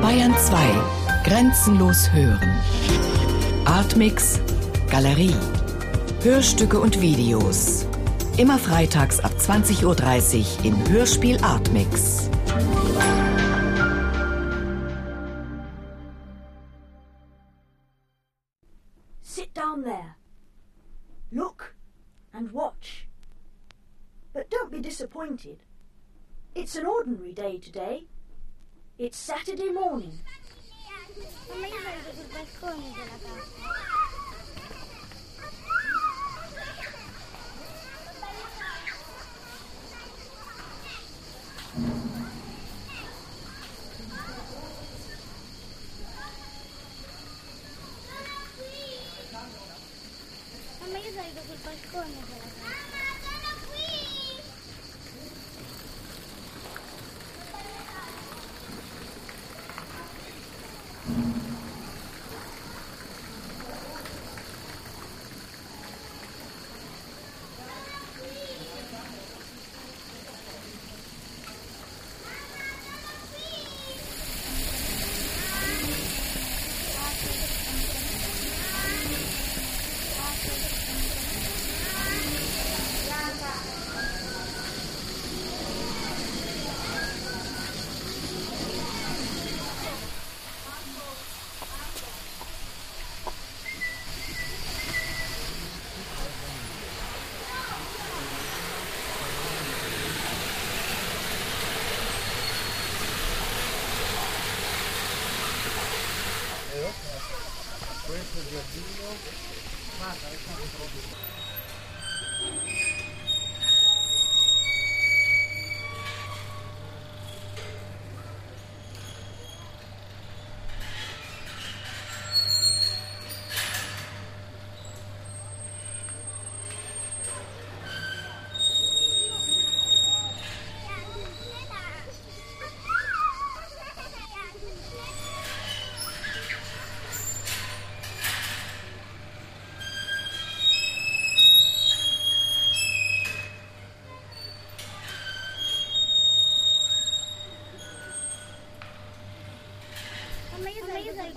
Bayern 2. Grenzenlos hören. Artmix. Galerie. Hörstücke und Videos. Immer freitags ab 20.30 Uhr im Hörspiel Artmix. Sit down there. Look and watch. But don't be disappointed. It's an ordinary day today. It's Saturday morning. Mamma io balcone della casa. Mamma io balcone della casa. Cuerpo de Поехали.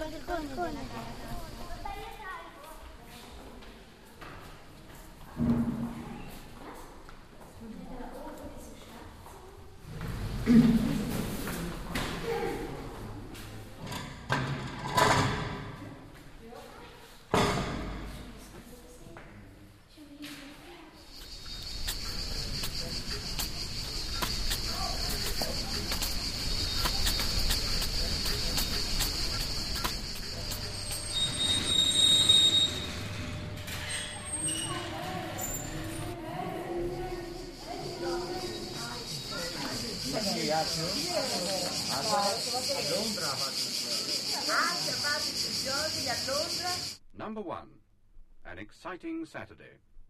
Number one, an exciting Saturday.